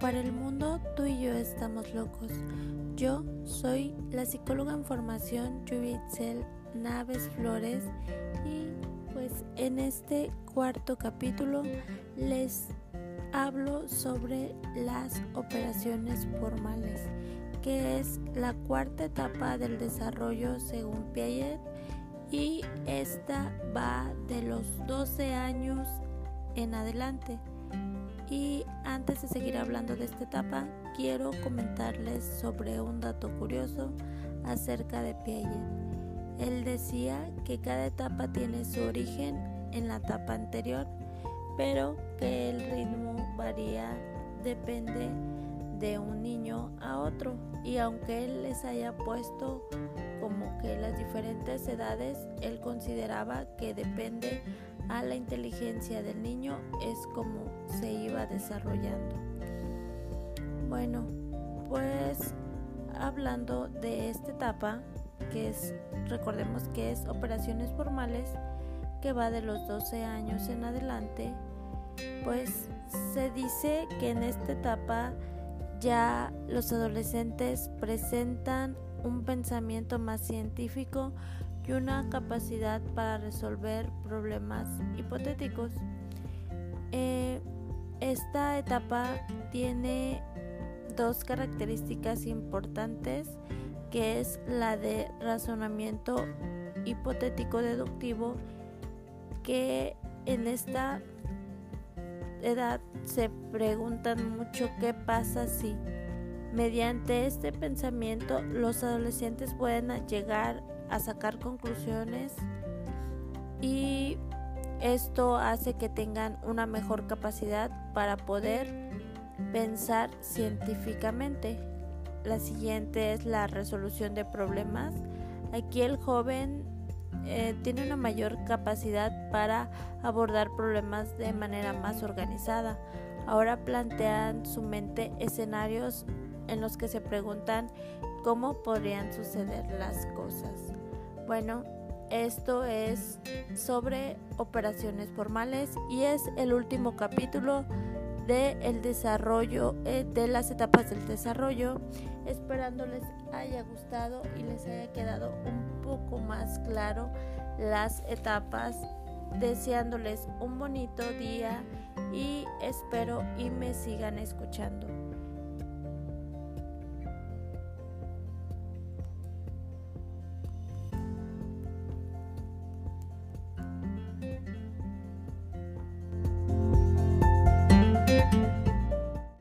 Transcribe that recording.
Para el mundo, tú y yo estamos locos. Yo soy la psicóloga en formación Yubitzel Naves Flores y pues en este cuarto capítulo les hablo sobre las operaciones formales, que es la cuarta etapa del desarrollo según Piaget y esta va de los 12 años en adelante. Y antes de seguir hablando de esta etapa, quiero comentarles sobre un dato curioso acerca de Piaget. Él decía que cada etapa tiene su origen en la etapa anterior, pero que el ritmo varía, depende de un niño a otro. Y aunque él les haya puesto como que las diferentes edades, él consideraba que depende a la inteligencia del niño es como se iba desarrollando. Bueno, pues hablando de esta etapa, que es, recordemos que es operaciones formales, que va de los 12 años en adelante, pues se dice que en esta etapa ya los adolescentes presentan un pensamiento más científico y una capacidad para resolver problemas hipotéticos. Eh, esta etapa tiene dos características importantes que es la de razonamiento hipotético deductivo que en esta edad se preguntan mucho qué pasa si mediante este pensamiento los adolescentes pueden llegar a sacar conclusiones y esto hace que tengan una mejor capacidad para poder pensar científicamente. La siguiente es la resolución de problemas. Aquí el joven eh, tiene una mayor capacidad para abordar problemas de manera más organizada. Ahora plantean su mente escenarios en los que se preguntan cómo podrían suceder las cosas. Bueno, esto es sobre operaciones formales y es el último capítulo de el desarrollo eh, de las etapas del desarrollo esperando les haya gustado y les haya quedado un poco más claro las etapas deseándoles un bonito día y espero y me sigan escuchando